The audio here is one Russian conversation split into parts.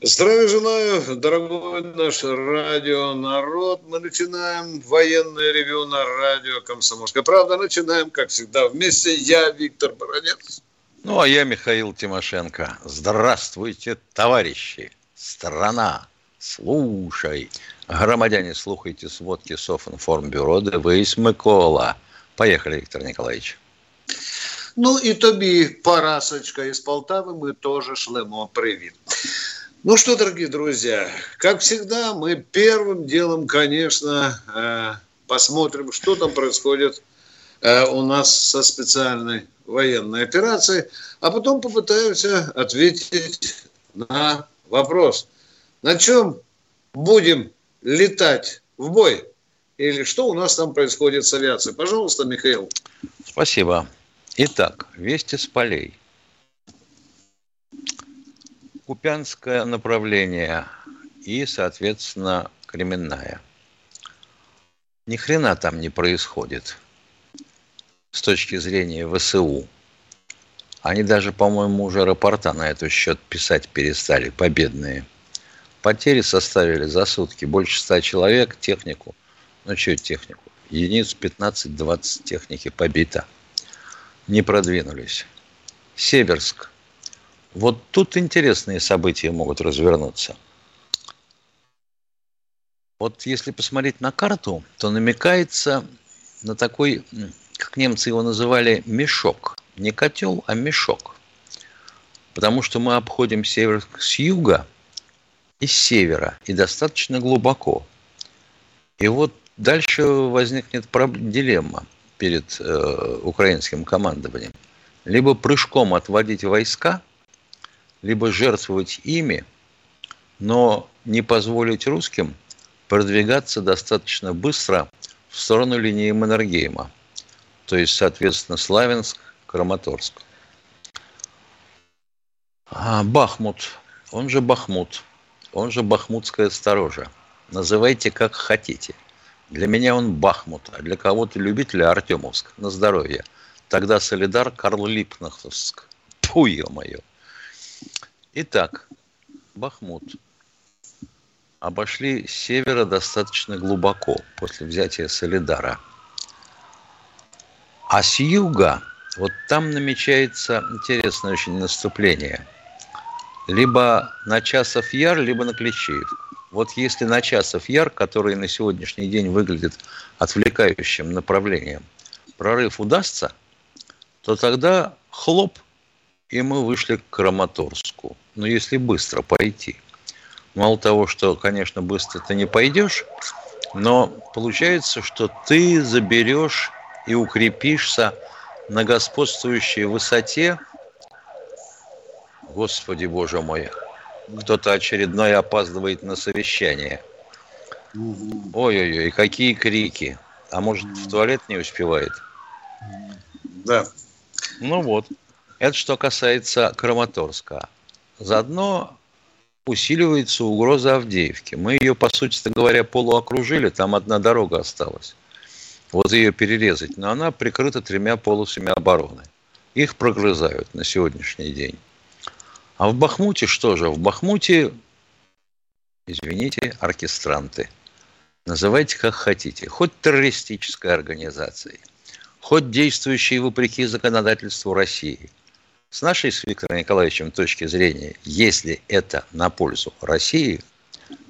Здравия желаю, дорогой наш радио народ. Мы начинаем военное ревю на радио Комсомольская правда. Начинаем, как всегда, вместе. Я Виктор Баранец. Ну, а я Михаил Тимошенко. Здравствуйте, товарищи. Страна, слушай. Громадяне, слухайте сводки Софинформбюро. Дивись, Микола. Поехали, Виктор Николаевич. Ну і тобі, Парасочка из Полтавы, мы тоже шлемо привет. Ну что, дорогие друзья, как всегда, мы первым делом, конечно, э, посмотрим, что там происходит э, у нас со специальной военной операцией, а потом попытаемся ответить на вопрос, на чем будем летать в бой или что у нас там происходит с авиацией. Пожалуйста, Михаил. Спасибо. Итак, вести с полей. Купянское направление и, соответственно, Кременная. Ни хрена там не происходит с точки зрения ВСУ. Они даже, по-моему, уже рапорта на этот счет писать перестали, победные. Потери составили за сутки больше ста человек, технику. Ну, что технику? Единиц 15-20 техники побито. Не продвинулись. Северск – вот тут интересные события могут развернуться. Вот если посмотреть на карту, то намекается на такой, как немцы его называли, мешок. Не котел, а мешок. Потому что мы обходим север с юга и с севера, и достаточно глубоко. И вот дальше возникнет дилемма перед э, украинским командованием. Либо прыжком отводить войска – либо жертвовать ими, но не позволить русским продвигаться достаточно быстро в сторону линии Маннергейма, то есть, соответственно, Славянск, Краматорск. А Бахмут, он же Бахмут, он же Бахмутская сторожа. Называйте как хотите. Для меня он Бахмут, а для кого-то любителя Артемовск. На здоровье. Тогда Солидар Карл Липнаховск. Пу, ё-моё. Итак, Бахмут. Обошли с севера достаточно глубоко после взятия Солидара. А с юга, вот там намечается интересное очень наступление. Либо на Часов Яр, либо на Клещеев. Вот если на Часов Яр, который на сегодняшний день выглядит отвлекающим направлением, прорыв удастся, то тогда хлоп – и мы вышли к Краматорску. Но если быстро пойти. Мало того, что, конечно, быстро ты не пойдешь, но получается, что ты заберешь и укрепишься на господствующей высоте. Господи, Боже мой, кто-то очередной опаздывает на совещание. Ой-ой-ой, какие крики. А может, в туалет не успевает? Да. Ну вот. Это что касается Краматорска. Заодно усиливается угроза Авдеевки. Мы ее, по сути говоря, полуокружили, там одна дорога осталась. Вот ее перерезать, но она прикрыта тремя полосами обороны. Их прогрызают на сегодняшний день. А в Бахмуте что же? В Бахмуте, извините, оркестранты. Называйте как хотите. Хоть террористической организацией, хоть действующей вопреки законодательству России – с нашей с Виктором Николаевичем точки зрения, если это на пользу России,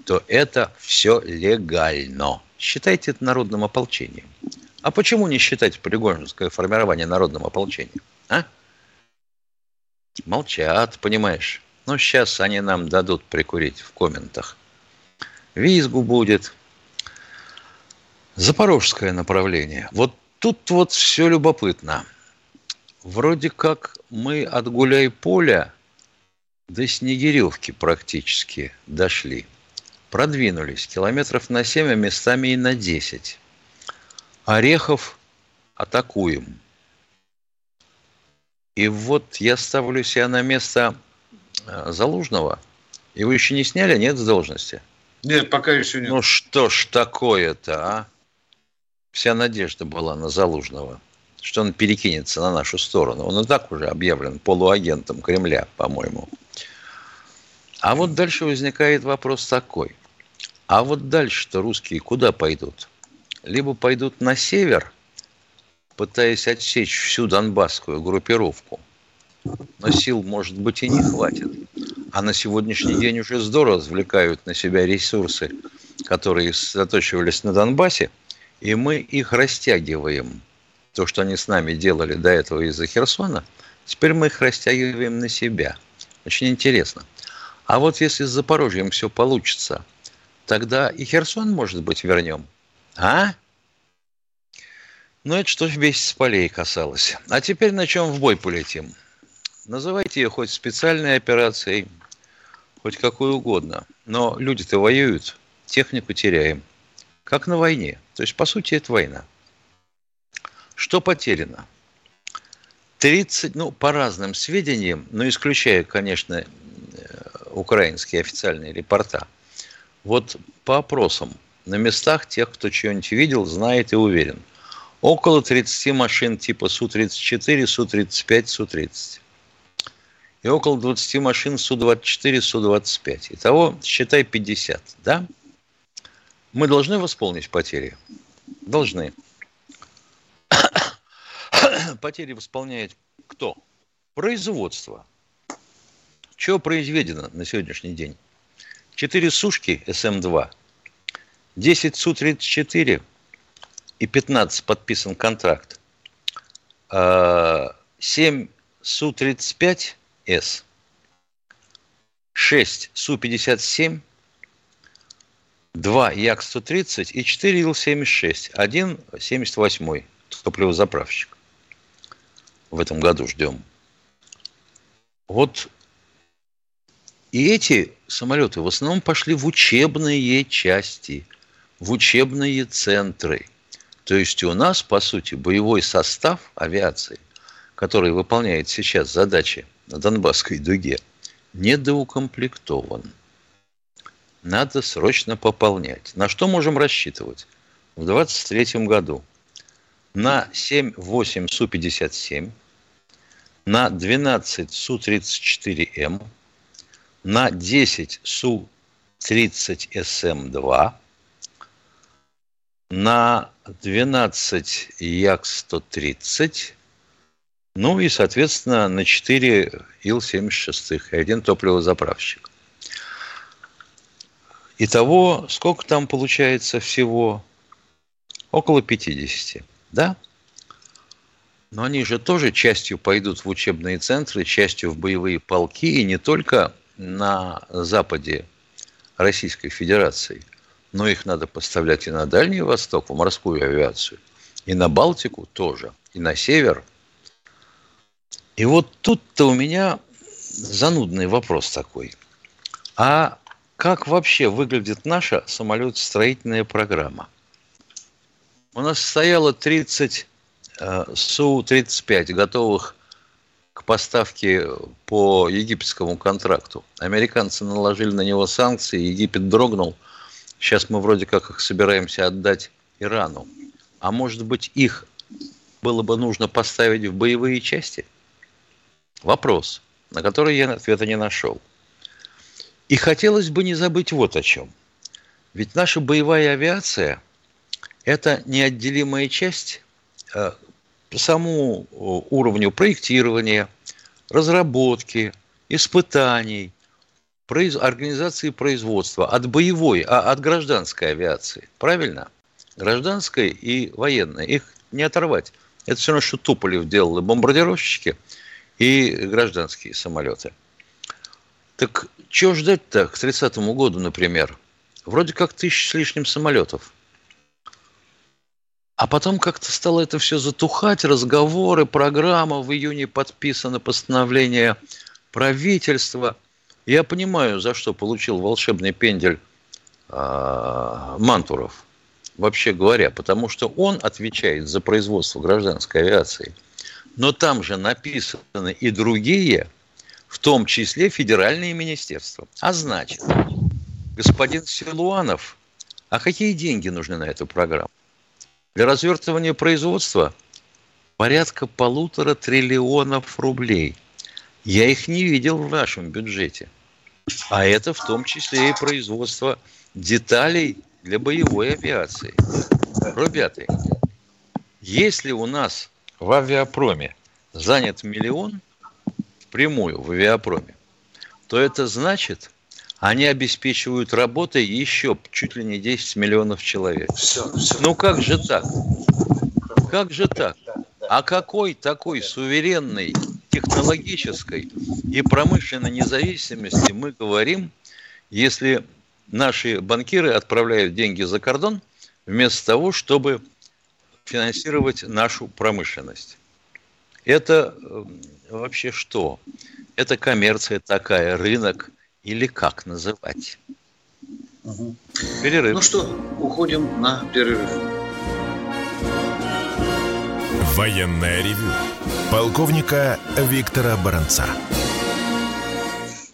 то это все легально. Считайте это народным ополчением. А почему не считать полигонское формирование народным ополчением? А? Молчат, понимаешь. Но ну, сейчас они нам дадут прикурить в комментах. Визгу будет. Запорожское направление. Вот тут вот все любопытно – вроде как мы от гуляй-поля до Снегиревки практически дошли. Продвинулись километров на 7, а местами и на 10. Орехов атакуем. И вот я ставлю себя на место э, Залужного. Его еще не сняли, нет, с должности? Нет, пока еще нет. Ну что ж такое-то, а? Вся надежда была на Залужного, что он перекинется на нашу сторону. Он и так уже объявлен полуагентом Кремля, по-моему. А вот дальше возникает вопрос такой. А вот дальше-то русские куда пойдут? Либо пойдут на север, пытаясь отсечь всю донбасскую группировку. Но сил, может быть, и не хватит. А на сегодняшний день уже здорово извлекают на себя ресурсы, которые сосредоточивались на Донбассе, и мы их растягиваем. То, что они с нами делали до этого из-за Херсона, теперь мы их растягиваем на себя. Очень интересно. А вот если с Запорожьем все получится, тогда и Херсон, может быть, вернем. А? Ну, это что весь с полей касалось. А теперь на чем в бой полетим? Называйте ее хоть специальной операцией, хоть какой угодно. Но люди-то воюют, технику теряем. Как на войне. То есть, по сути, это война. Что потеряно? 30, ну, по разным сведениям, но исключая, конечно, э, украинские официальные репорта. Вот по опросам на местах тех, кто чего-нибудь видел, знает и уверен. Около 30 машин типа Су-34, Су-35, Су-30 и около 20 машин Су-24, Су-25. Итого, считай, 50, да? Мы должны восполнить потери? Должны. потери восполняет кто? Производство. Чего произведено на сегодняшний день? 4 сушки СМ-2, 10 Су-34 и 15 подписан контракт. 7 а, Су-35 с. 6 Су-57, 2 Як-130 и 4 Ил-76. Один 78-й топливозаправщик. В этом году ждем. Вот и эти самолеты в основном пошли в учебные части, в учебные центры. То есть у нас, по сути, боевой состав авиации, который выполняет сейчас задачи на Донбасской дуге недоукомплектован. Надо срочно пополнять. На что можем рассчитывать? В 2023 году на 7-8 Су-57, на 12 Су-34М, на 10 Су-30СМ-2, на 12 Як-130, ну и, соответственно, на 4 Ил-76 и один топливозаправщик. Итого, сколько там получается всего? Около 50, да? Но они же тоже частью пойдут в учебные центры, частью в боевые полки, и не только на западе Российской Федерации, но их надо поставлять и на Дальний Восток, в морскую авиацию, и на Балтику тоже, и на север – и вот тут-то у меня занудный вопрос такой. А как вообще выглядит наша самолетостроительная программа? У нас стояло 30 э, Су-35, готовых к поставке по египетскому контракту. Американцы наложили на него санкции, Египет дрогнул. Сейчас мы вроде как их собираемся отдать Ирану. А может быть, их было бы нужно поставить в боевые части – Вопрос, на который я ответа не нашел. И хотелось бы не забыть вот о чем. Ведь наша боевая авиация – это неотделимая часть э, по самому уровню проектирования, разработки, испытаний, произ... организации производства от боевой, а от гражданской авиации. Правильно? Гражданской и военной. Их не оторвать. Это все равно, что Туполев делал и бомбардировщики – и гражданские самолеты. Так чего ждать-то к 30 году, например? Вроде как тысяч с лишним самолетов. А потом как-то стало это все затухать, разговоры, программа, в июне подписано постановление правительства. Я понимаю, за что получил волшебный пендель э, Мантуров, вообще говоря, потому что он отвечает за производство гражданской авиации. Но там же написаны и другие, в том числе федеральные министерства. А значит, господин Силуанов, а какие деньги нужны на эту программу? Для развертывания производства порядка полутора триллионов рублей. Я их не видел в нашем бюджете. А это в том числе и производство деталей для боевой авиации. Ребята, если у нас в авиапроме занят миллион, впрямую в авиапроме, то это значит, они обеспечивают работой еще чуть ли не 10 миллионов человек. Все, все. Ну как же так? Как же так? О какой такой суверенной технологической и промышленной независимости мы говорим, если наши банкиры отправляют деньги за кордон вместо того, чтобы финансировать нашу промышленность? Это э, вообще что? Это коммерция такая, рынок или как называть? Угу. Перерыв. Ну что, уходим на перерыв. Военная ревю. Полковника Виктора Баранца.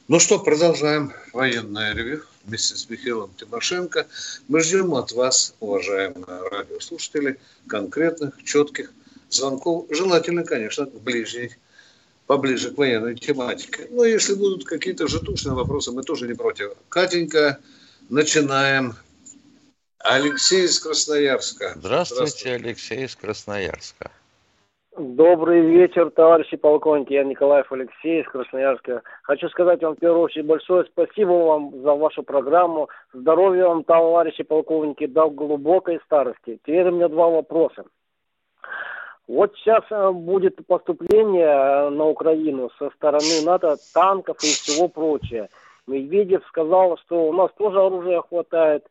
Ну что, продолжаем военное ревю вместе с Михаилом Тимошенко. Мы ждем от вас, уважаемые радиослушатели, конкретных, четких звонков. Желательно, конечно, ближней, поближе к военной тематике. Но если будут какие-то жетушные вопросы, мы тоже не против. Катенька, начинаем. Алексей из Красноярска. Здравствуйте, Здравствуйте. Алексей из Красноярска. Добрый вечер, товарищи полковники. Я Николаев Алексей из Красноярска. Хочу сказать вам в первую очередь большое спасибо вам за вашу программу. Здоровья вам, товарищи полковники, до глубокой старости. Теперь у меня два вопроса. Вот сейчас э, будет поступление э, на Украину со стороны НАТО танков и всего прочее. Медведев сказал, что у нас тоже оружия хватает.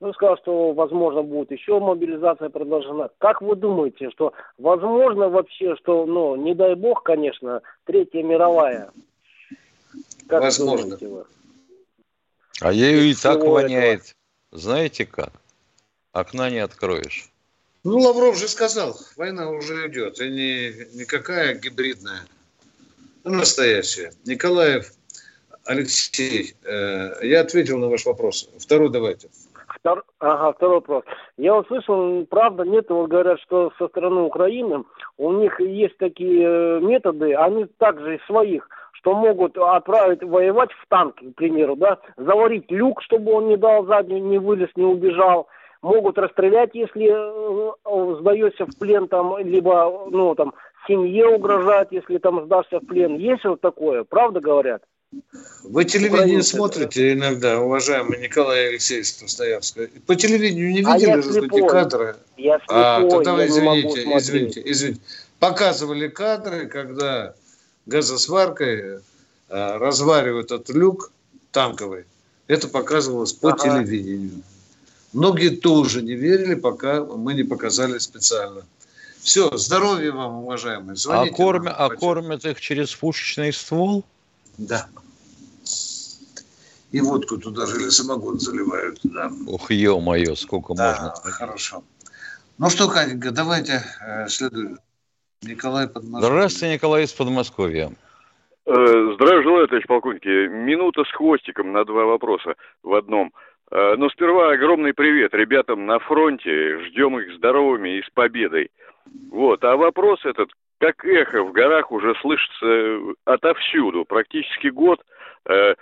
Ну, сказал, что, возможно, будет еще мобилизация предложена. Как вы думаете, что возможно вообще, что, ну, не дай бог, конечно, Третья мировая? Как возможно. А ею и так воняет. Этого? Знаете как? Окна не откроешь. Ну, Лавров же сказал, война уже идет, и не никакая гибридная, а настоящая. Николаев Алексей, э, я ответил на ваш вопрос. Второй давайте. Втор... Ага, второй вопрос. Я услышал, правда, нет, вот говорят, что со стороны Украины у них есть такие э, методы, они также из своих, что могут отправить воевать в танк, к примеру, да, заварить люк, чтобы он не дал заднюю, не вылез, не убежал, могут расстрелять, если э, сдаешься в плен, там, либо, ну, там, семье угрожать, если там сдашься в плен. Есть вот такое, правда говорят? Вы телевидение смотрите иногда, уважаемый Николай Алексеевич Красноярска. По телевидению не а видели, а разве эти кадры? Я слепой, а, тогда я извините, извините, извините. Показывали кадры, когда газосваркой а, разваривают этот люк танковый. Это показывалось по ага. телевидению. Многие тоже не верили, пока мы не показали специально. Все, здоровья вам, уважаемые. Звоните а, кормя, а кормят их через пушечный ствол? Да. И водку туда же или самогон заливают. Да. Ох, ё-моё, сколько да, можно. хорошо. Ну что, Катенька, давайте э, следуем. Николай Подмосковье. Здравствуйте, Николай из Подмосковья. Э, здравия желаю, товарищ полковники. Минута с хвостиком на два вопроса в одном. Э, но сперва огромный привет ребятам на фронте. Ждем их здоровыми и с победой. Вот. А вопрос этот, как эхо в горах уже слышится отовсюду. Практически год э,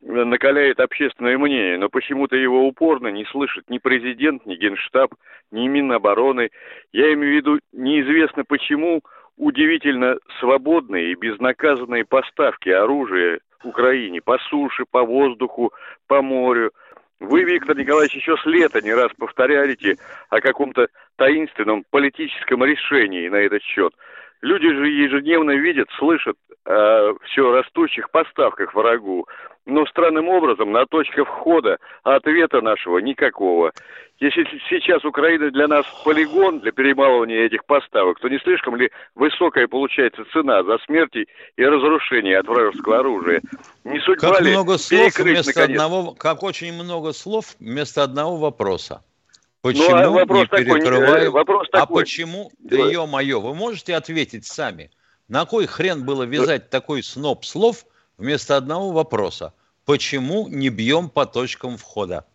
накаляет общественное мнение, но почему-то его упорно не слышит ни президент, ни генштаб, ни Минобороны. Я имею в виду, неизвестно почему, удивительно свободные и безнаказанные поставки оружия Украине по суше, по воздуху, по морю. Вы, Виктор Николаевич, еще с лета не раз повторяете о каком-то таинственном политическом решении на этот счет. Люди же ежедневно видят, слышат о все растущих поставках врагу. Но странным образом на точках входа ответа нашего никакого. Если сейчас Украина для нас полигон для перемалывания этих поставок, то не слишком ли высокая получается цена за смерти и разрушение от вражеского оружия? Не судьба как ли много слов вместо наконец? одного, как очень много слов вместо одного вопроса. Ну, Почему а вопрос не такой, не- перекрываем? вопрос а такой. почему, да Да. ё-моё, вы можете ответить сами? На кой хрен было вязать такой сноп слов вместо одного вопроса? Почему не бьем по точкам входа?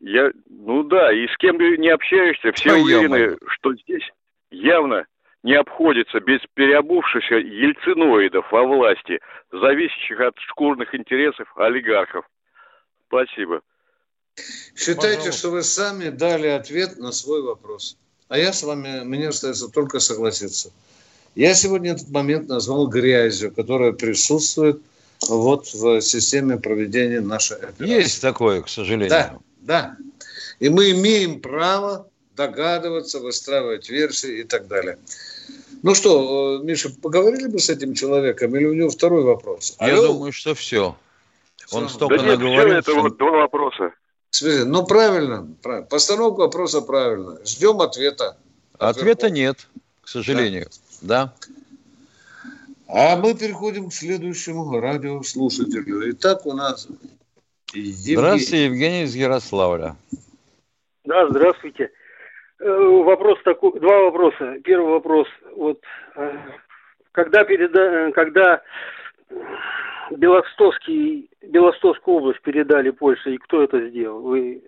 Я, ну да, и с кем ты не общаешься, все Да уверены, ё-моё. что здесь явно не обходится без переобувшихся ельциноидов во власти, зависящих от шкурных интересов олигархов. Спасибо. Считайте, Пожалуйста. что вы сами дали ответ на свой вопрос. А я с вами, мне остается только согласиться. Я сегодня этот момент назвал грязью, которая присутствует вот в системе проведения нашей операции. Есть такое, к сожалению. Да, да. И мы имеем право догадываться, выстраивать версии и так далее. Ну что, э, Миша, поговорили бы с этим человеком или у него второй вопрос? Я Алло? думаю, что все. Он Всё. столько да нет, все наговорил. это что- вот два вопроса. Смотрите, ну правильно, правильно. Постановка вопроса правильно. Ждем ответа. от Ответа нет, к сожалению. Да. А мы переходим к следующему радиослушателю. Итак, у нас Евгений. Здравствуйте, Евгений из Ярославля. Да, здравствуйте. Э, Вопрос такой, два вопроса. Первый вопрос, вот э, когда переда, э, когда Белостовский, Белостовскую область передали Польше, и кто это сделал? Вы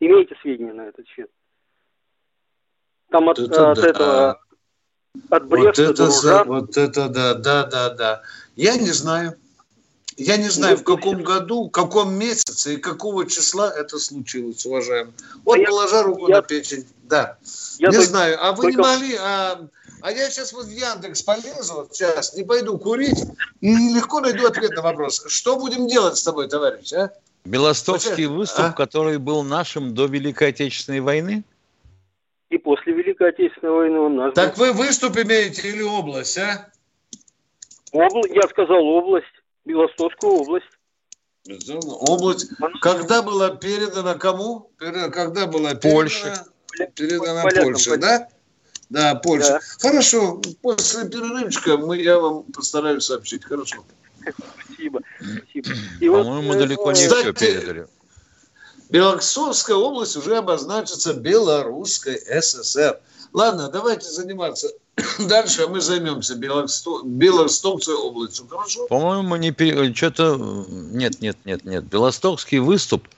имеете сведения на этот счет? Там от, Это от да. этого, от Вот Бреста это, до за- вот это да, да, да, да. Я не знаю. Я не знаю, в каком году, в каком месяце и какого числа это случилось, уважаемый. Вот А я- положа руку я- на печень. Да. Я не только- знаю. А вы не только- могли... А, а я сейчас вот в Яндекс полезу, вот сейчас, не пойду курить, и легко найду ответ на вопрос. Что будем делать с тобой, товарищ, а? Белостокский Вообще, выступ, а? который был нашим до Великой Отечественной войны? И после Великой Отечественной войны у нас Так вы выступ имеете или область, а? Обла- Я сказал область, Белостовскую область. Безусловно. Область. Когда была передана кому? Когда была передана? Польше. Передана Полякам, Польше, полякам. да? Да, Польша. Да. Хорошо. После перерывчика мы, я вам постараюсь сообщить. Хорошо. Спасибо. Спасибо. И вот, По-моему, э, далеко не кстати, все передали. Белоксовская область уже обозначится Белорусской ССР. Ладно, давайте заниматься. Дальше а мы займемся Белосто... Белостокской областью. Хорошо? По-моему, не пере... что-то... Нет, нет, нет, нет. Белостокский выступ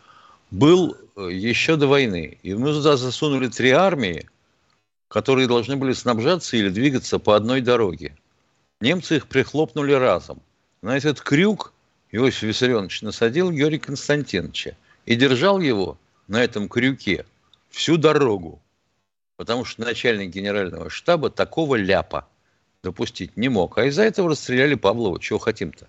был э, еще до войны. И мы туда засунули три армии, которые должны были снабжаться или двигаться по одной дороге. Немцы их прихлопнули разом. На этот крюк Иосиф Виссарионович насадил Георгия Константиновича и держал его на этом крюке всю дорогу. Потому что начальник генерального штаба такого ляпа допустить не мог. А из-за этого расстреляли Павлова. Чего хотим-то?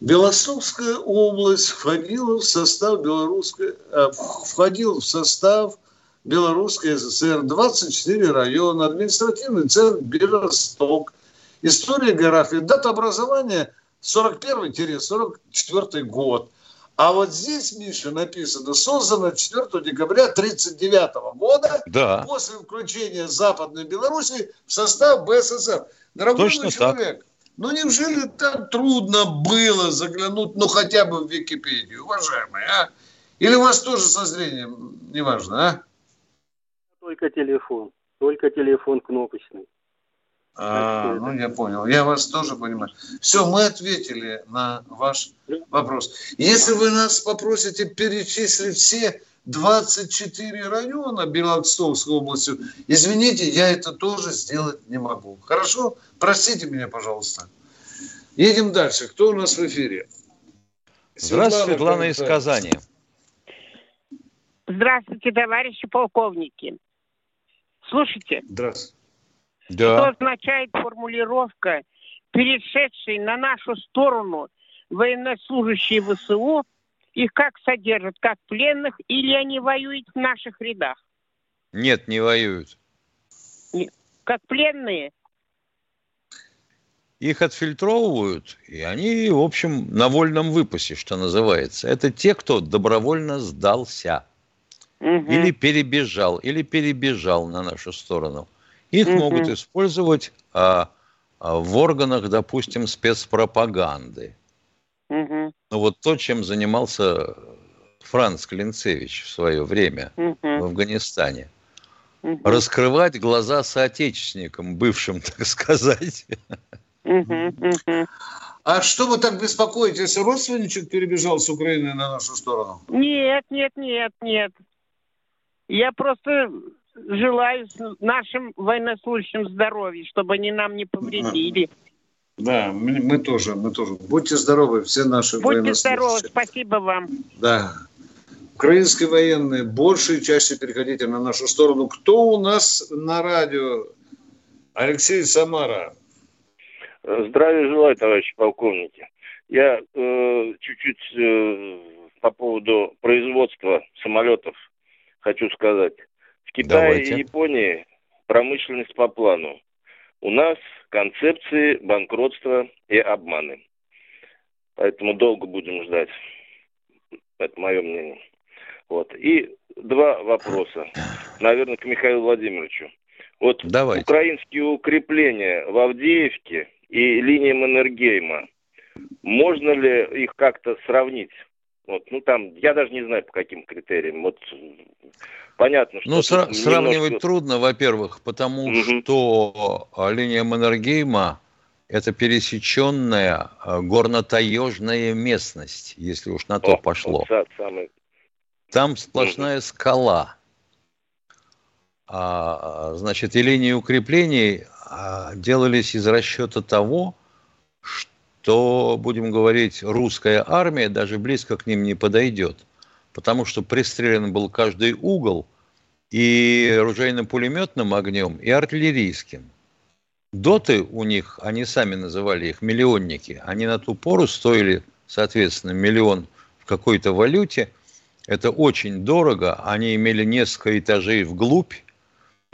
Белостокская область входила в состав белорусской, э, входил в состав Белорусской ССР, 24 района, административный центр Белосток. История географии, дата образования 41-44 год. А вот здесь, Миша, написано, создано 4 декабря 1939 года Да. после включения Западной Беларуси в состав БССР. Дорогой Точно мой так. человек, ну неужели так трудно было заглянуть, ну хотя бы в Википедию, уважаемые, а? Или у вас тоже со зрением, неважно, а? Только телефон. Только телефон кнопочный. А, ну я понял, я вас тоже понимаю. Все, мы ответили на ваш вопрос. Если вы нас попросите перечислить все 24 района Белостокской области, извините, я это тоже сделать не могу. Хорошо? Простите меня, пожалуйста. Едем дальше. Кто у нас в эфире? Здравствуйте, Светлана из. Казани. Здравствуйте, товарищи полковники. Слушайте, Здравствуйте. Что Да. означает формулировка перешедшие на нашу сторону военнослужащие ВСУ, их как содержат, как пленных, или они воюют в наших рядах? Нет, не воюют. Как пленные? их отфильтровывают, и они, в общем, на вольном выпасе, что называется. Это те, кто добровольно сдался. Угу. Или перебежал, или перебежал на нашу сторону. Их угу. могут использовать а, а, в органах, допустим, спецпропаганды. Угу. Ну вот то, чем занимался Франц Клинцевич в свое время угу. в Афганистане. Угу. Раскрывать глаза соотечественникам, бывшим, так сказать. А что вы так беспокоитесь? Родственничек перебежал с Украины на нашу сторону? Нет, нет, нет, нет. Я просто желаю нашим военнослужащим здоровья, чтобы они нам не повредили. Да, мы, мы тоже, мы тоже. Будьте здоровы, все наши Будьте военнослужащие. Будьте здоровы, спасибо вам. Да. Украинские военные, большей частью переходите на нашу сторону. Кто у нас на радио? Алексей Самара. Здравия желаю, товарищи полковники. Я э, чуть-чуть э, по поводу производства самолетов хочу сказать. В Китае Давайте. и Японии промышленность по плану. У нас концепции банкротства и обманы. Поэтому долго будем ждать. Это мое мнение. Вот. И два вопроса. Наверное, к Михаилу Владимировичу. Вот Давайте. украинские укрепления в Авдеевке и линия Маннергейма, можно ли их как-то сравнить? Вот, ну там, я даже не знаю по каким критериям. Вот понятно, что. Ну, сра- сравнивать трудно, во-первых, потому угу. что а, линия Маннергейма это пересеченная а, горно-таежная местность, если уж на то О, пошло. Вот, самый... Там сплошная угу. скала. А, значит, и линии укреплений а, делались из расчета того, что, будем говорить, русская армия даже близко к ним не подойдет, потому что пристрелен был каждый угол и оружейно-пулеметным огнем, и артиллерийским. Доты у них, они сами называли их миллионники, они на ту пору стоили, соответственно, миллион в какой-то валюте. Это очень дорого, они имели несколько этажей вглубь,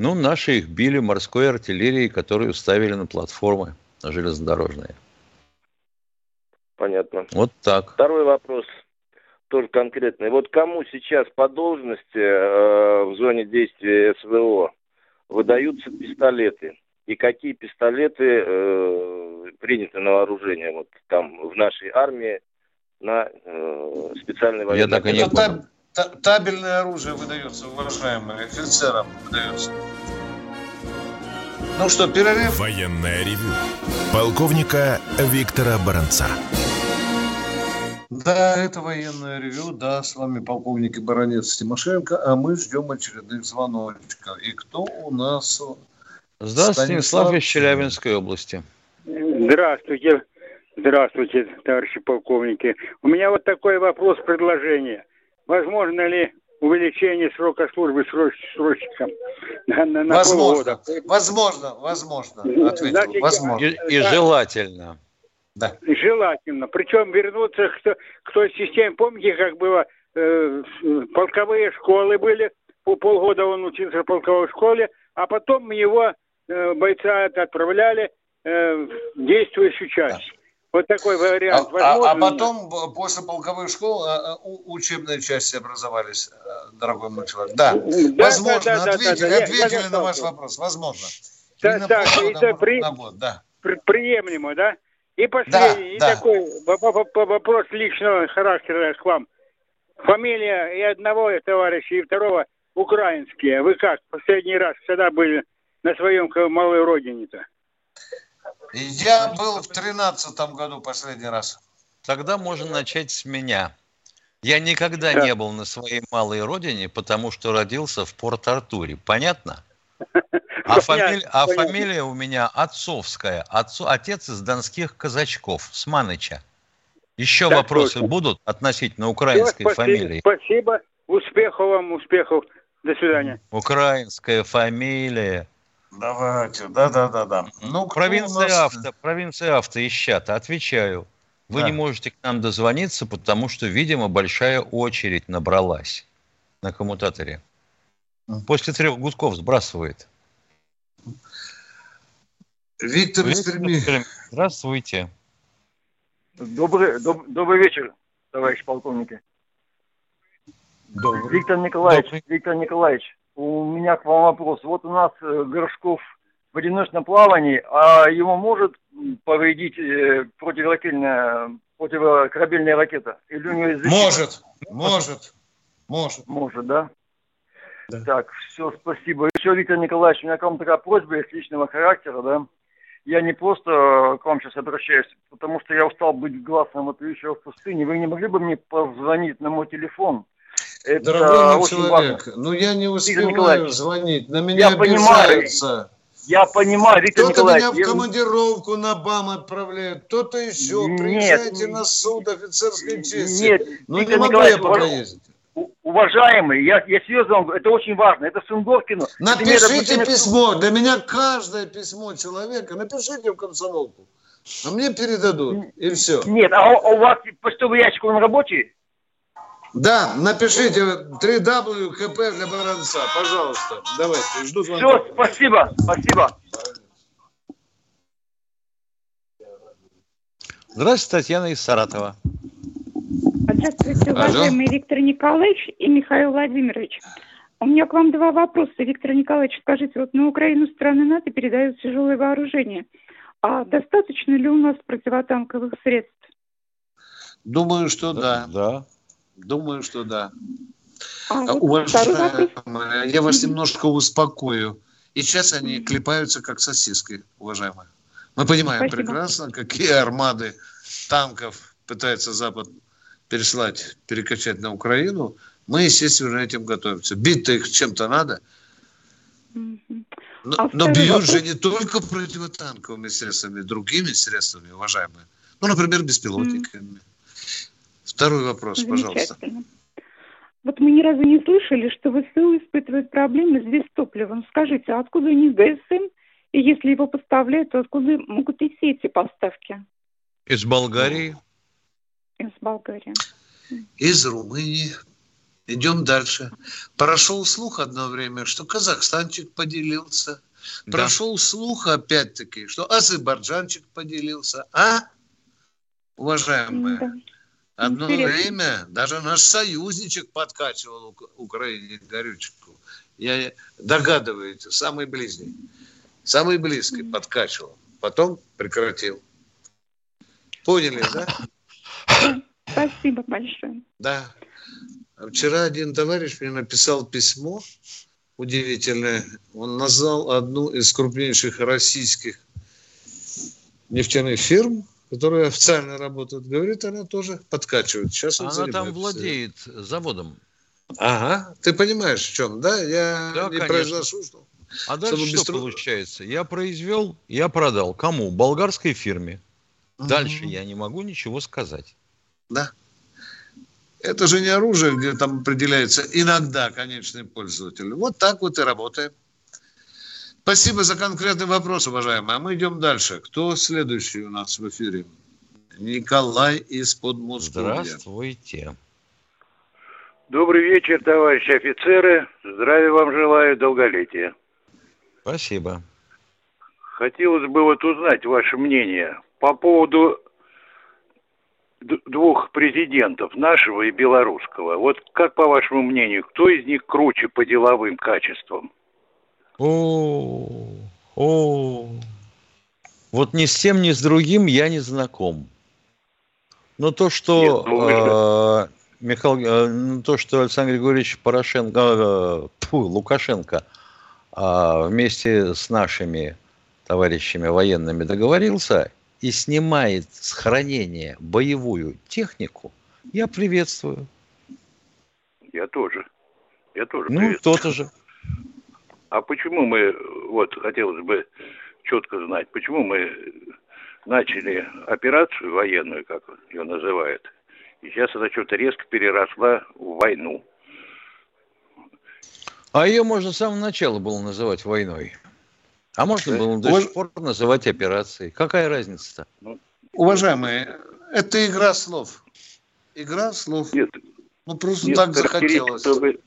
ну, наши их били морской артиллерией, которую ставили на платформы железнодорожные. Понятно. Вот так. Второй вопрос, тоже конкретный. Вот кому сейчас по должности э, в зоне действия СВО выдаются пистолеты? И какие пистолеты э, приняты на вооружение вот там в нашей армии на э, специальной военной Я так и не понял табельное оружие выдается, уважаемые, офицерам выдается. Ну что, перерыв? Военное ревю. Полковника Виктора Баранца. Да, это военное ревю, да, с вами полковник и баронец Тимошенко, а мы ждем очередных звоночков. И кто у нас? Здравствуйте, Станислав из Челябинской области. Здравствуйте, здравствуйте, товарищи полковники. У меня вот такой вопрос, предложение – возможно ли увеличение срока службы срочникам на, на, на возможно, полгода? Возможно, возможно, ответил, Значит, возможно. И, и желательно. Да. Желательно. Причем вернуться к, к той системе. Помните, как было, э, полковые школы были, по полгода он учился в полковой школе, а потом его э, бойца отправляли э, в действующую часть. Да. Вот такой вариант. А, а, а потом, после полковых школ, а, а, учебные части образовались, э, дорогой мой человек. Да, да возможно, да, да, ответили, да, да, ответили я, на ваш вопрос, возможно. Да, да, это при, на год, да. При, приемлемо, да? И последний, да, и да. такой вопрос личного характера к вам. Фамилия и одного товарища, и второго украинские. Вы как, последний раз, когда были на своем малой родине-то? Я был в тринадцатом году последний раз. Тогда можно начать с меня. Я никогда да. не был на своей малой родине, потому что родился в Порт-Артуре. Понятно? А, фамилия, а фамилия у меня отцовская. Отцу, отец из донских казачков, с Маныча. Еще так вопросы точно. будут относительно украинской Все, спасибо, фамилии? Спасибо. Успехов вам, успехов. До свидания. Украинская фамилия. Давайте, да-да-да-да. Ну, провинция нас... авто, провинция авто ищата, отвечаю. Вы да. не можете к нам дозвониться, потому что, видимо, большая очередь набралась на коммутаторе. После трех гудков сбрасывает. Виктор из Перми. Здравствуйте. Добрый, доб, добрый вечер, товарищ полковники. Добрый. Виктор Николаевич, добрый. Виктор Николаевич, у меня к вам вопрос. Вот у нас э, Горшков в одиночном плавании, а ему может повредить э, противоракетная, противокорабельная ракета? Или у него может, может, может. Может, да? да? Так, все, спасибо. Еще, Виктор Николаевич, у меня к вам такая просьба из личного характера, да? Я не просто к вам сейчас обращаюсь, потому что я устал быть глазом отвечающего в пустыне. Вы не могли бы мне позвонить на мой телефон? Это Дорогой мой человек, важно. ну я не успеваю звонить, на меня я обижаются. Понимаю. Я понимаю, Виктор Кто-то Николаевич. меня в командировку на БАМ отправляет, кто-то еще. Нет, Приезжайте на суд офицерской чести. Нет, ну Виктор не могу я пока ездить. Уважаемый, я, я серьезно вам говорю, это очень важно, это Сунгоркину. Напишите это письмо, для меня каждое письмо человека, напишите в комсомолку, а мне передадут, и все. Нет, а у, у вас почтовый ящик, он рабочий? Да, напишите 3W КП для Баранца, пожалуйста. Давайте, жду звонка. Все, спасибо, спасибо. Здравствуйте, Татьяна из Саратова. Здравствуйте, уважаемый Алло. Виктор Николаевич и Михаил Владимирович. У меня к вам два вопроса. Виктор Николаевич, скажите, вот на Украину страны НАТО передают тяжелое вооружение. А достаточно ли у нас противотанковых средств? Думаю, что да. Да. Думаю, что да. А, а уважаемая, я вас немножко успокою. И сейчас они клепаются как сосиски, уважаемые. Мы понимаем Спасибо. прекрасно, какие армады танков пытается Запад переслать, перекачать на Украину. Мы, естественно, этим готовимся. Бить-то их чем-то надо. Но, а но бьют вопрос... же не только противотанковыми средствами, другими средствами, уважаемые. Ну, например, беспилотниками. Mm. Второй вопрос, пожалуйста. Вот мы ни разу не слышали, что ВСУ испытывает проблемы с бестопливом. Скажите, а откуда у них ГСМ? И если его поставляют, то откуда могут идти эти поставки? Из Болгарии. Из Болгарии. Из Румынии. Идем дальше. Прошел слух одно время, что Казахстанчик поделился. Да. Прошел слух, опять-таки, что Азербайджанчик поделился. А, уважаемые? Да. Одно Интересно. время даже наш союзничек подкачивал Украине горючку. Я догадываете, самый ближний. Самый близкий подкачивал. Потом прекратил. Поняли, да? Спасибо большое. Да. Вчера один товарищ мне написал письмо удивительное. Он назвал одну из крупнейших российских нефтяных фирм которая официально работает, говорит, она тоже подкачивает. Сейчас она там владеет заводом. Ага, ты понимаешь, в чем, да? Я да, не конечно. произношу, что... А дальше что быстро... получается? Я произвел, я продал. Кому? Болгарской фирме. Угу. Дальше я не могу ничего сказать. Да. Это же не оружие, где там определяется иногда конечный пользователь. Вот так вот и работаем. Спасибо за конкретный вопрос, уважаемый. А мы идем дальше. Кто следующий у нас в эфире? Николай из Подмосковья. Здравствуйте. Добрый вечер, товарищи офицеры. Здравия вам желаю, долголетия. Спасибо. Хотелось бы вот узнать ваше мнение по поводу двух президентов, нашего и белорусского. Вот как по вашему мнению, кто из них круче по деловым качествам? О, о, вот ни с тем, ни с другим я не знаком. Но то, что Нет, э, Михаил, э, то, что Александр Григорьевич Порошенко, э, фу, Лукашенко э, вместе с нашими товарищами военными договорился и снимает с хранения боевую технику, я приветствую. Я тоже. Я тоже. Ну, то-то же. А почему мы, вот хотелось бы четко знать, почему мы начали операцию военную, как ее называют, и сейчас она что-то резко переросла в войну. А ее можно с самого начала было называть войной. А можно было до сих пор называть операцией. Какая разница-то? Ну, Уважаемые, это игра слов. Игра слов. Нет, ну просто нет, так захотелось. Чтобы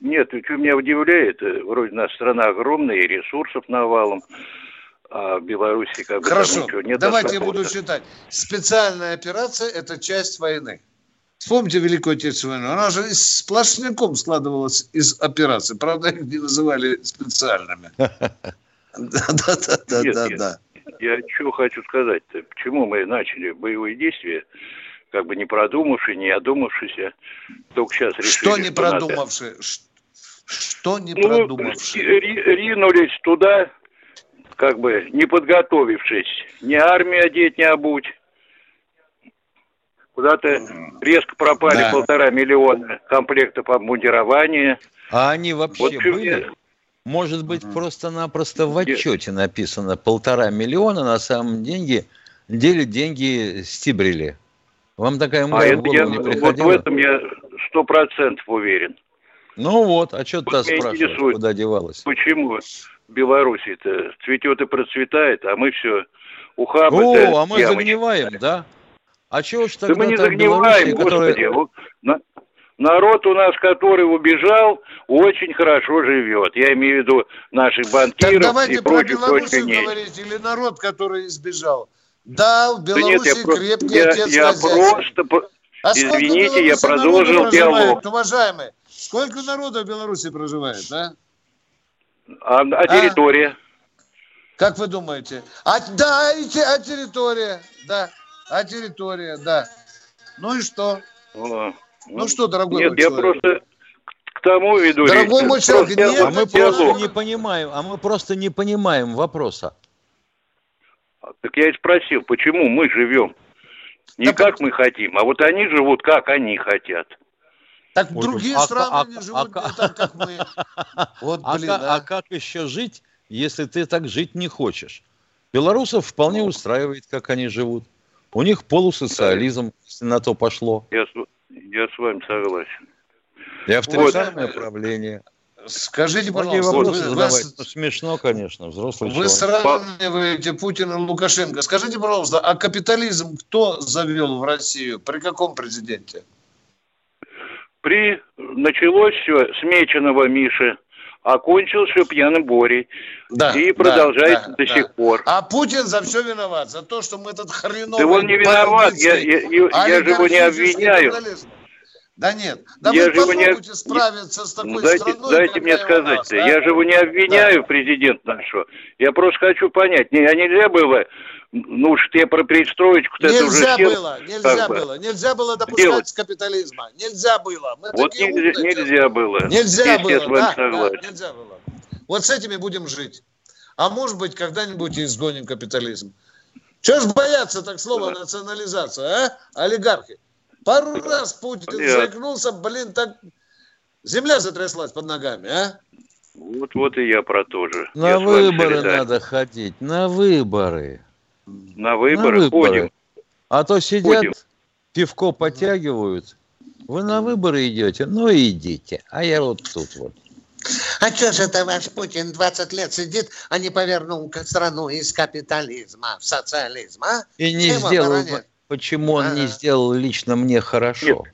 нет, что меня удивляет, э, вроде наша страна огромная, и ресурсов навалом, а в Беларуси как бы Хорошо, там ничего нет. давайте я буду считать. Специальная операция – это часть войны. Вспомните Великую Отечественную войну. Она же сплошняком складывалась из операций. Правда, их не называли специальными. Да-да-да. Нет, да, нет. да. Я что хочу сказать-то? Почему мы начали боевые действия, как бы не продумавши, не одумавшись, только сейчас решили, Что не продумавши? Что не Ну, продумавши? ри- ринулись туда, как бы не подготовившись. Ни армию одеть, не обуть. Куда-то резко пропали Да. полтора миллиона комплектов обмундирования. А они вообще Вот были? Может быть, просто-напросто в отчете написано полтора миллиона, на самом деньги, деле деньги стибрили. Вам такая А мысль в это голову я, не вот в приходила? этом я сто процентов уверен. Ну вот, а что ты Вот меня спрашиваешь, куда девалась? Почему Беларусь-то цветет и процветает, а мы все ухабы О, а мы загниваем, да? А чего ж Да тогда мы не загниваем, Белоруссия, которая- господи. На- народ у нас, который убежал, очень хорошо живет. Я имею в виду наших Так банкиров давайте и про прочих, прочих Белоруссию говорить или народ, который избежал. Да, в Да нет, Беларуси я, про- крепкий я- отец я хозяйства. просто... А Извините, я Беларуси продолжил диалог. Уважаемые, сколько народу в Беларуси проживает, да? А, а территория? Как вы думаете? А, да, и а территория, да, а территория, да. Ну и что? О, Ну что, дорогой Нет, мой я человек? просто к тому веду. Дорогой речь. мой человек, Просто нет, я- А мы диалог. просто не понимаем, а мы просто не понимаем вопроса. Так я и спросил, почему мы живем? Не как мы хотим, а вот они живут, как они хотят. Так Ой, другие а- страны а- не а- живут а- не так, как мы. Вот, А, блин, ка- а. а как еще жить, если ты так жить не хочешь? Белорусов вполне устраивает, как они живут. У них полусоциализм, если на то пошло. Я, я с вами согласен. И авторитарное правление. Скажите, пожалуйста, вопросы вы- задавать. вы- Ну, смешно, конечно, взрослый Вы человек. сравниваете Путина и Лукашенко. Скажите, пожалуйста, а капитализм кто завел в Россию? При каком президенте? При началось все с Меченого Миши, окончилось все пьяным Борей. Да, и да, продолжается да, до да. сих пор. А Путин за все виноват, за то, что мы этот хреновый... Да он не виноват, я, я- я- я же его не обвиняю. Да нет, да Я вы же не справиться с такой Ну, дайте, страной, дайте мне у нас, сказать-то. а? Я же его не обвиняю, президент нашего. Я просто хочу понять, не, а нельзя было, ну уж тебе про перестроечку-то это уже Нельзя было, нельзя как бы было, нельзя было допускать делать. капитализма, нельзя было. Мы Вот такие нельзя, умные. нельзя было. Нельзя Здесь было, я с вами да, согласен. да, нельзя было. Вот с этими будем жить. А может быть, когда-нибудь и изгоним капитализм. Чего ж бояться так слова национализация, а? Олигархи. Пару раз Путин Понятно. заикнулся, блин, так земля затряслась под ногами, а? Вот, вот и я про то же. На Я выборы надо ходить, на выборы. На выборы, на выборы. ходим. А то сидят, Ходим. пивко подтягивают. Вы на выборы идете? Ну идите. А я вот тут вот. А что же это ваш Путин 20 лет сидит, а не повернул к- страну из капитализма в социализм, а? И не Чем сделал, оборонять? почему он не сделал лично мне хорошо.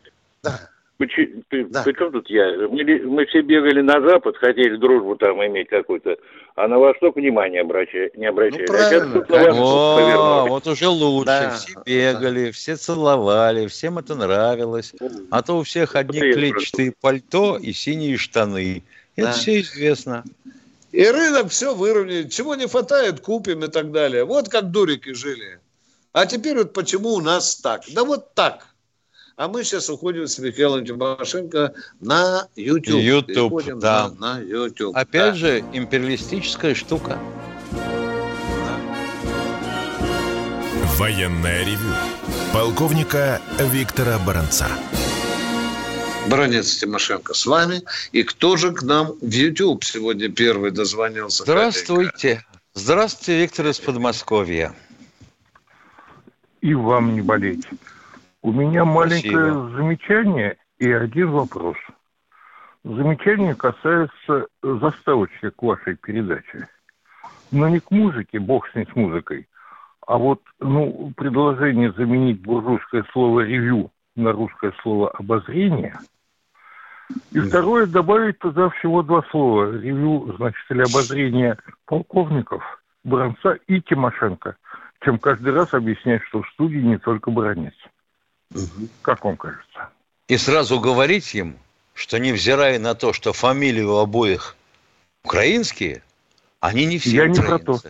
Почи- ты- При чем тут я? Мы, мы все бегали на Запад, хотели дружбу там иметь какую-то, а на Восток внимания обращали, не обращали. а сейчас тут на Восток О, повернули. вот уже лучше. Да. Все бегали, все целовали, всем это нравилось. А то у всех одни Это клетчатые пальто и синие штаны. Это Да. все известно. И рынок все выровняет. Чего не хватает, купим и так далее. Вот как дурики жили. А теперь вот почему у нас так? Да вот так. А мы сейчас уходим с Михаилом Тимошенко на YouTube. YouTube, Переходим да. на, на YouTube. Опять Да. же, империалистическая штука. Военное ревю полковника Виктора Баранца. Бронец Тимошенко с вами. И кто же к нам в YouTube сегодня первый дозвонился? Здравствуйте. Здравствуйте, Виктор из Подмосковья. И вам не болеть. У меня маленькое Спасибо. замечание и один вопрос. Замечание касается заставочки к вашей передаче. Но не к музыке, бог с ней с музыкой, а вот ну, предложение заменить буржуйское слово «ревью» на русское слово «обозрение». И второе, добавить туда всего два слова. Ревью, значит, или обозрение полковников Бранца и Тимошенко, чем каждый раз объяснять, что в студии не только Бранец. Как вам кажется? И сразу говорить им, что невзирая на то, что фамилии у обоих украинские, они не все Я не украинцы. про то.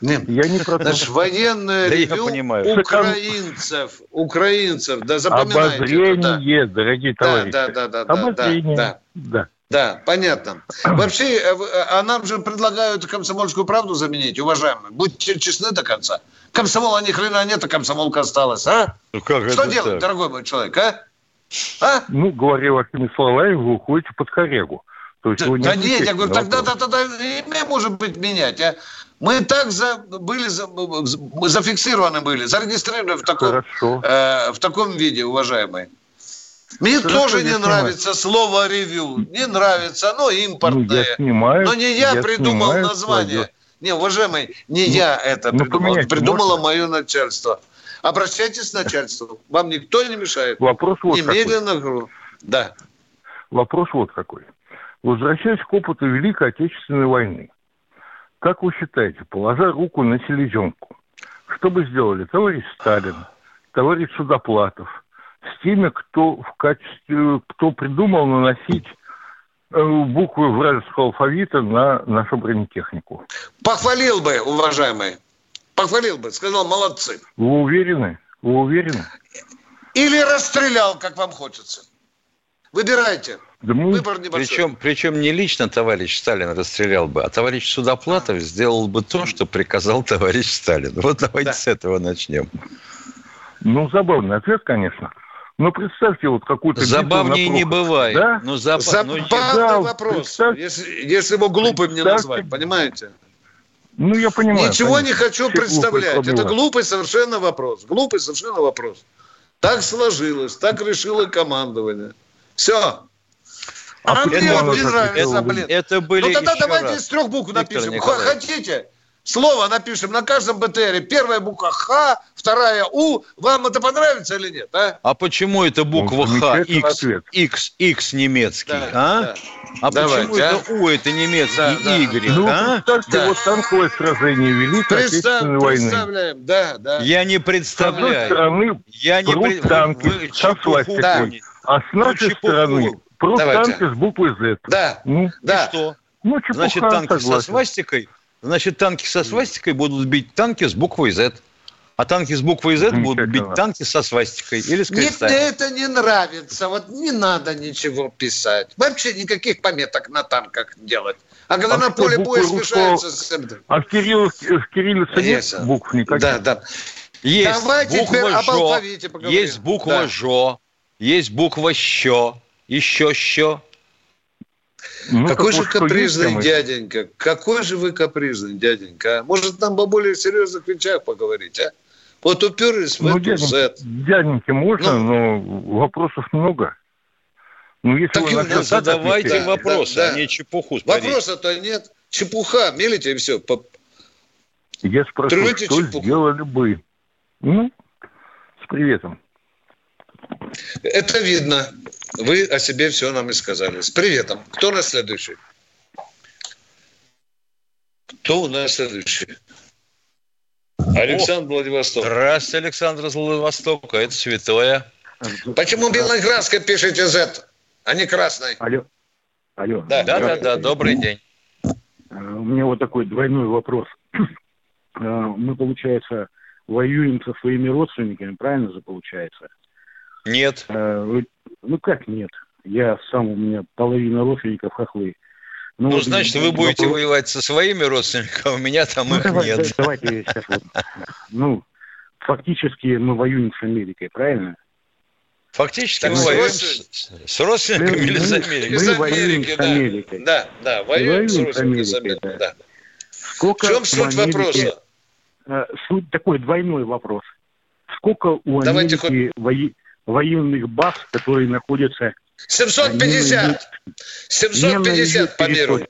Нет. Я не про то. Наш военное Да ревю понимаю. украинцев, украинцев, да запоминайте это, да. Обозрение, дорогие Да, товарищи. да, да, да, да, Обозрение. да, да. Да, понятно. Вообще, э, э, а нам же предлагают комсомольскую правду заменить, уважаемые. Будьте честны до конца. Комсомола ни хрена нет, а комсомолка осталась, а? Ну как Что это делать, так? дорогой мой человек, а? А? Ну, говоря вашими словами, вы уходите под корягу. То есть Да, не да нет, я говорю, тогда, тогда, тогда и мы, может быть, менять, а? Мы так за, были за- мы зафиксированы были, зарегистрированы в таком, Хорошо. э, в таком виде, уважаемые. Мне Хорошо, тоже я не снимаю. нравится слово ревью. Не нравится, оно Ну, импортное. я снимаю. Но не я, придумал снимаю название. свое. Не, уважаемый, не я это ну, придумал. Придумало можно? мое начальство. Обращайтесь к начальству. Вам никто не мешает. Вопрос вот Немедленно говорю. Да. Вопрос вот какой. Возвращаясь к опыту Великой Отечественной войны, как вы считаете, положа руку на селезенку, что бы сделали товарищ Сталин, товарищ Судоплатов, с теми, кто в качестве, кто придумал наносить буквы вражеского алфавита на нашу бронетехнику? Похвалил бы, уважаемый. Похвалил бы. Сказал, молодцы. Вы уверены? Вы уверены? Или расстрелял, как вам хочется. Выбирайте. Да мы- Выбор небольшой. Причем, причем не лично товарищ Сталин расстрелял бы, а товарищ Судоплатов сделал бы то, что приказал товарищ Сталин. Вот давайте с этого начнем. Ну, забавный ответ, конечно. Но представьте, вот какую-то... Забавнее не бывает. Да? Ну, заба- Забавный ну, Да, вопрос. представь- Если, если его глупым не назвать, понимаете? Ну, я понимаю. Ничего не конечно. хочу Все глупые представлять. Это глупый совершенно вопрос. Глупый совершенно вопрос. Так сложилось, так решило командование. Все. А, А мне вот не нравится, блин. Это были ну тогда еще давайте раз. из трех букв напишем. Николаевич. Хотите? Слово напишем на каждом БТРе. Первая буква Х, вторая У. Вам это понравится или нет? А, А почему это буква Ну, Х, X. X, X немецкий, Да, а? да. А Давайте, почему а? это У, это немецкий, Да, да. Y, Ну, а? представьте, Да. вот танковое сражение Великой Представ- Отечественной войны. представляем, да, да. Я не С одной представляю. стороны, Я не прут при- танки вы со чепуху свастикой, гоните. а с нашей чепуху. стороны прут Давайте. танки с буквой Z. Да, Ну, да. И что? ну чепуха, Значит, танки со согласен. свастикой, значит, танки со свастикой будут бить танки с буквой Z. А танки с буквой Z будут бить танки со свастикой или с Мне крестами. это не нравится. Вот не надо ничего писать. Вообще никаких пометок на танках делать. А когда А на поле боя смешаются русского- с... А в, Кирилл, в кириллице нет Есть. букв никаких? Да, да. Есть Давайте теперь буква об алфавите поговорим. есть буква Да. «жо», есть буква «щё», еще «щё». Ну, Какой так же есть, капризный и- дяденька. Какой же вы капризный дяденька. а? Может, нам по более серьезных вещах поговорить, а? Вот уперлись в Ну, эту дяденька, Z. дяденьке можно, но вопросов много. Ну, если Так вы Ну, так задавайте Да, вопросы, да, а да. не чепуху. Вопроса-то нет. Чепуха. Мелите и все. Я спрошу, Трете что чепуху. сделали бы? Ну, с приветом. Это видно. Вы о себе все нам и сказали. С приветом. Кто у нас следующий? Кто у нас следующий? Александр Владивосток. Здравствуйте, Александр из Владивостока. Это святое. Почему белой краской пишете Z, а не красной? Алло. Алло. Да, Да, да, да, добрый день. Э, У меня вот такой двойной вопрос. Э, Мы, получается, воюем со своими родственниками, правильно же получается? Нет. Э, Ну как нет? Я сам, у меня половина родственников хохлы. Ну, вот значит, вы будете вопрос- воевать со своими родственниками, а у меня там Ну, их давай- нет. Давайте сейчас вот. Ну, фактически мы воюем с Америкой, правильно? Фактически Так мы воюем с, с родственниками Мы- или с мы- Америкой? Мы Америки, с да. Америкой. Да, да, воюем с Воюем с родственниками с Америкой, да. да. Сколько В чем суть вопроса? Э, Суть такой двойной вопрос. Сколько у Давайте Америки вои- военных баз, которые находятся 750. 750 по миру.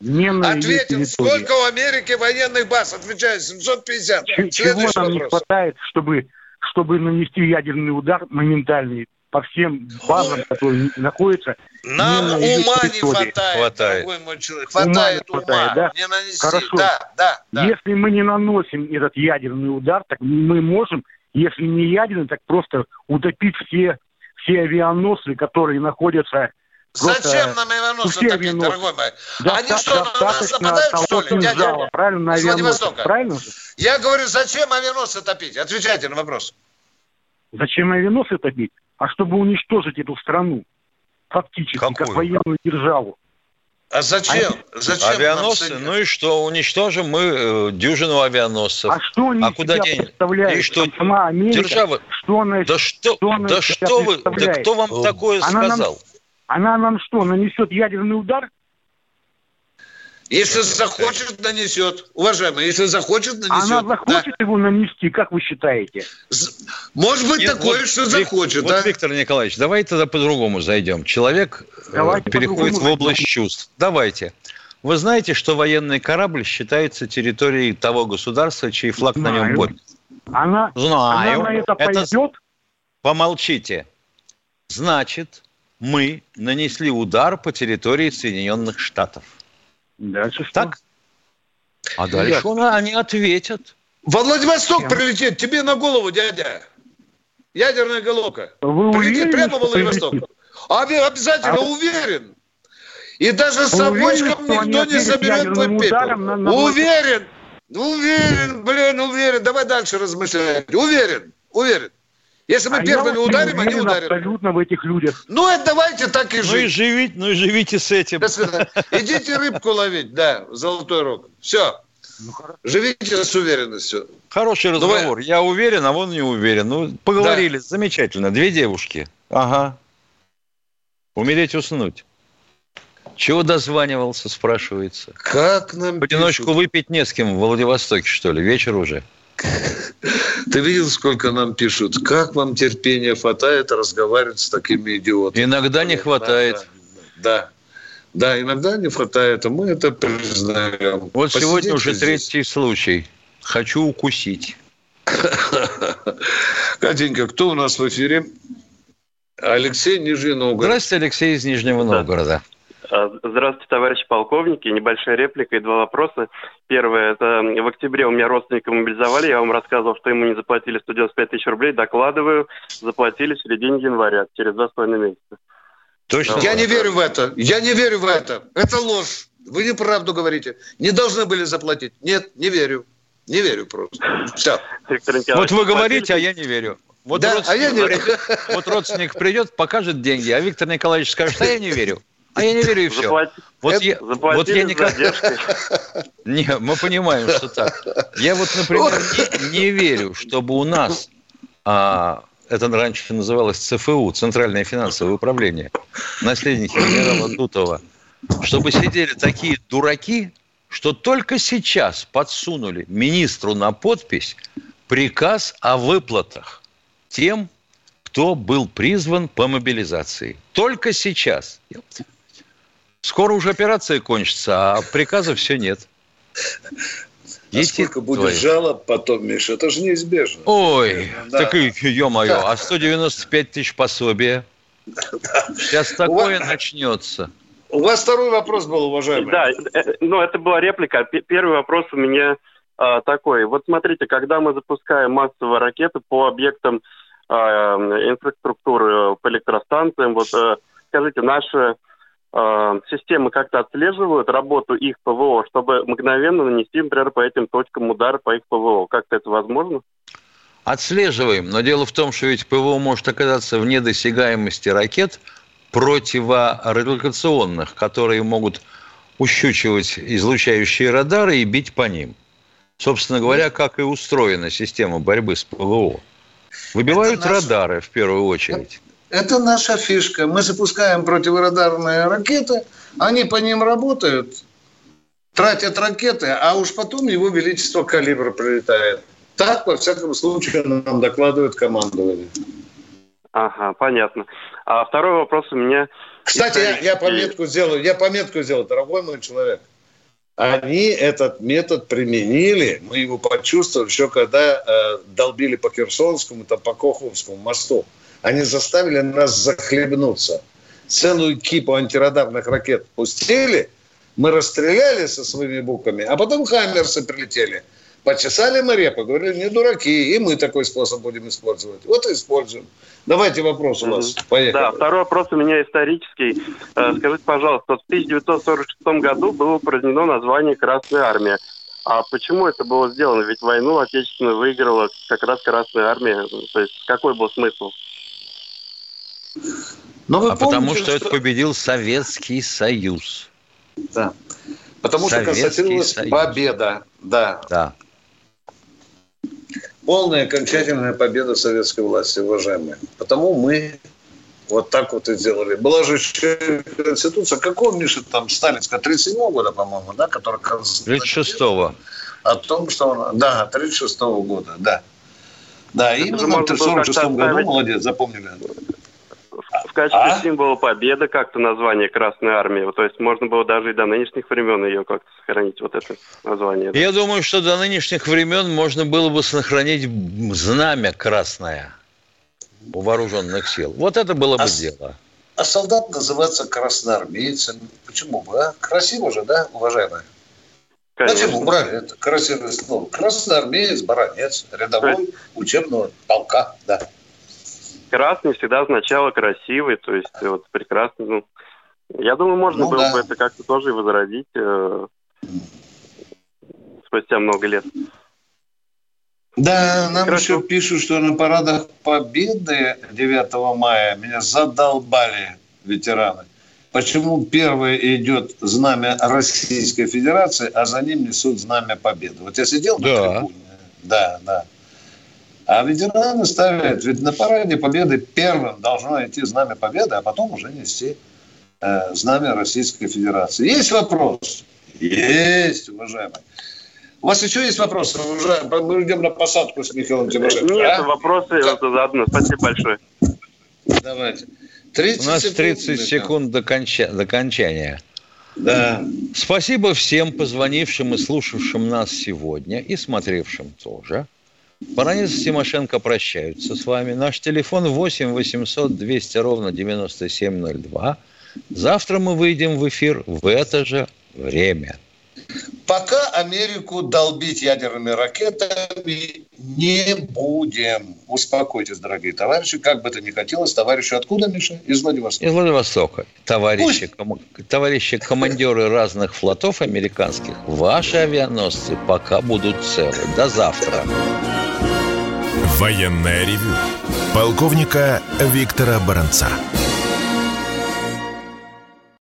не на территории? сколько у Америки военных баз? Отвечаю, 750. Ч- Чего нам не вопрос. хватает, чтобы, чтобы нанести ядерный удар моментальный по всем базам, которые находятся. Нам на ума не хватает, Хватает. дорогой мой человек. Ума не Хватает ума. хватает, да? Не нанести. Хорошо. Да, да, да. Если мы не наносим этот ядерный удар, так мы можем, если не ядерный, так просто утопить все, все авианосцы, которые находятся... просто- Зачем нам авианосцы топить, авианосцы. дорогой мой? Да, Они да, что, на нас нападают, что ли, дядя? кинжала, правильно, на авианосцы, правильно? Я говорю, зачем авианосцы топить? Отвечайте на вопрос. Зачем авианосцы топить? А чтобы уничтожить эту страну, фактически, как Какую? военную державу. А зачем? Зачем нам Авианосцы, ну и что, уничтожим мы э, дюжину авианосцев. А что они А куда себя представляют? И что, Там сама Америка, держава- что она, Да что, что она да что вы, да кто вам такое Она нам- сказал? Она нам что, нанесет ядерный удар? Если захочет, нанесет. Уважаемый, если захочет, нанесет. Она Да. захочет его нанести, как вы считаете? Может быть Нет, такое, вот что Вик- захочет, вот, да? Виктор Николаевич, давай тогда по-другому зайдем. Человек э, Давайте переходит в область чувств. Давайте. Вы знаете, что военный корабль считается территорией того государства, чей флаг на нем Знаю. будет? Она, Знаю. она на это, Это- пойдет? Помолчите. Значит, мы нанесли удар по территории Соединенных Штатов. Дальше что? Так? А дальше Ясно. он- они ответят. Во Владивосток прилетит, тебе на голову, дядя. Ядерная головка. Вы Прилетит уверены, прямо в Владивосток. прилетит? Обе- Обязательно, А- уверен. И даже с они никто не соберет твой пепел. ударом на- на- Уверен. Уверен, блин, уверен. Давай дальше размышлять. Уверен, уверен. Если мы А первыми ударим, они ударят. абсолютно в этих людях. Ну, это давайте так и Ну и жить. живите, ну и живите с этим. До свидания. Идите рыбку ловить, да, Золотой Рог. Все. Ну, Живите с уверенностью. Хороший Давай. разговор. Я уверен, а он не уверен. Ну, поговорили. Замечательно. Две девушки. Ага. Умереть, уснуть. Чего дозванивался, спрашивается. Как нам В одиночку выпить не с кем в Владивостоке, что ли? Вечер уже. Ты видел, сколько нам пишут? Как вам терпения хватает разговаривать с такими идиотами? Иногда не хватает. Да. Да, иногда не хватает, а мы это признаем. Вот сегодня Посидите уже здесь. третий случай. Хочу укусить. Катенька, кто у нас в эфире? Алексей Нижний Новгород. Здравствуйте, Алексей из Нижнего Новгорода. А, Здравствуйте, товарищи полковники. Небольшая реплика и два вопроса. Первое, это в октябре у меня родственника мобилизовали. Я вам рассказывал, что ему не заплатили 195 тысяч рублей. Докладываю, заплатили в середине января, через два с половиной месяца. Точно? Я не верю в это. Я не верю в это. Это ложь. Вы неправду говорите. Не должны были заплатить. Нет, не верю. Не верю просто. Все. Вот вы говорите, а я не верю. Вот, Да, родственник, а я не верю. вот родственник придет, покажет деньги, а Виктор Николаевич скажет, а я не верю. А я не верю и все. Заплати- Вот я, вот я никогда... Не, мы понимаем, что так. Я вот, например, не, не верю, чтобы у нас, а, это раньше называлось ЦФУ, Центральное финансовое управление, наследники генерала Дутова, чтобы сидели такие дураки, что только сейчас подсунули министру на подпись приказ о выплатах тем, кто был призван по мобилизации. Только сейчас. Скоро уже операция кончится, а приказа все нет. А сколько будет твои. жалоб потом, Миша? Это же неизбежно. Ой, Да. так ё-моё, а 195 тысяч пособия? Сейчас такое начнется. У вас второй вопрос был, уважаемый. Да, э, ну это была реплика. Первый вопрос у меня а, такой. Вот смотрите, когда мы запускаем массовые ракеты по объектам а, инфраструктуры, по электростанциям, вот э, скажите, наши системы как-то отслеживают работу их ПВО, чтобы мгновенно нанести, например, по этим точкам удар по их ПВО. Как-то это возможно? Отслеживаем, но дело в том, что ведь ПВО может оказаться вне досягаемости ракет противорадиолокационных, которые могут ущучивать излучающие радары и бить по ним. Собственно говоря, как и устроена система борьбы с ПВО. Выбивают наш- радары в первую очередь. Это наша фишка. Мы запускаем противорадарные ракеты, они по ним работают, тратят ракеты, а уж потом его величество калибр прилетает. Так, во всяком случае, нам докладывают командование. Ага, понятно. А второй вопрос у меня... Кстати, я, я пометку сделаю, я пометку сделаю, дорогой мой человек. Они этот метод применили, мы его почувствовали еще когда э, долбили по Херсонскому, там, по Коховскому мосту. Они заставили нас захлебнуться. Целую кипу антирадарных ракет пустили, мы расстреляли со своими буквами, а потом хаммерсы прилетели. Почесали мы репу, говорили, не дураки, и мы такой способ будем использовать. Вот и используем. Давайте вопрос у вас. Поехали. Да, второй вопрос у меня исторический. Э, скажите, пожалуйста, в 1946 году было упразднено название Красная Армия. А почему это было сделано? Ведь войну отечественную выиграла как раз Красная Армия. То есть какой был смысл? Но вы а помните, потому что, что это победил Советский Союз. Да. Потому Советский что констатировалась Союз. победа. Да. Да. Полная окончательная победа советской власти, уважаемые. Потому мы вот так вот и сделали. Была же еще Конституция, какого, Миша, там, сталинская, 37 года, по-моему, да, которая... 36-го. О том, что... Он, да, 36-го года, да. Да, Это именно в 46 году, молодец, запомнили. В качестве а? символа победы как-то название Красной Армии. То есть можно было даже и до нынешних времен ее как-то сохранить, вот это название. Я думаю, что до нынешних времен можно было бы сохранить знамя Красное у вооруженных сил. Вот это было бы а, дело. А солдат называется красноармейцем. Почему бы, а? Красиво же, да, уважаемые? Конечно. Зачем убрали это красивое слово? Красноармеец, баронец, рядовой учебного полка, да. Красный всегда означало красивый, то есть вот прекрасный. Ну, я думаю, можно ну, было да. бы это как-то тоже возродить э, спустя много лет. Да, нам Хорошо. еще пишут, что на парадах Победы 9 мая меня задолбали ветераны. Почему первое идет знамя Российской Федерации, а за ним несут знамя Победы? Вот я сидел да. на трибуне. Да, да. А ветераны ставят, ведь на параде Победы первым должно идти знамя Победы, а потом уже нести э, знамя Российской Федерации. Есть вопрос? Есть, уважаемые. У вас еще есть вопросы? Уже мы идем на посадку с Михаилом Тимошенко. Нет, а? вопросы как? заодно. Спасибо большое. Давайте. 30 У нас 30 секунд, секунд до, конча... до кончания. Да. Спасибо всем позвонившим и слушавшим нас сегодня и смотревшим тоже. Баранец и Тимошенко прощаются с вами. Наш телефон 8 800 200 ровно 9702. Завтра мы выйдем в эфир в это же время. Пока Америку долбить ядерными ракетами не будем. Успокойтесь, дорогие товарищи. Как бы это ни хотелось, товарищи откуда, Миша? Из Владивостока. Из Владивостока. Товарищи, ком... товарищи командиры разных флотов американских, ваши авианосцы пока будут целы. До завтра. Военная ревю. Полковника Виктора Баранца.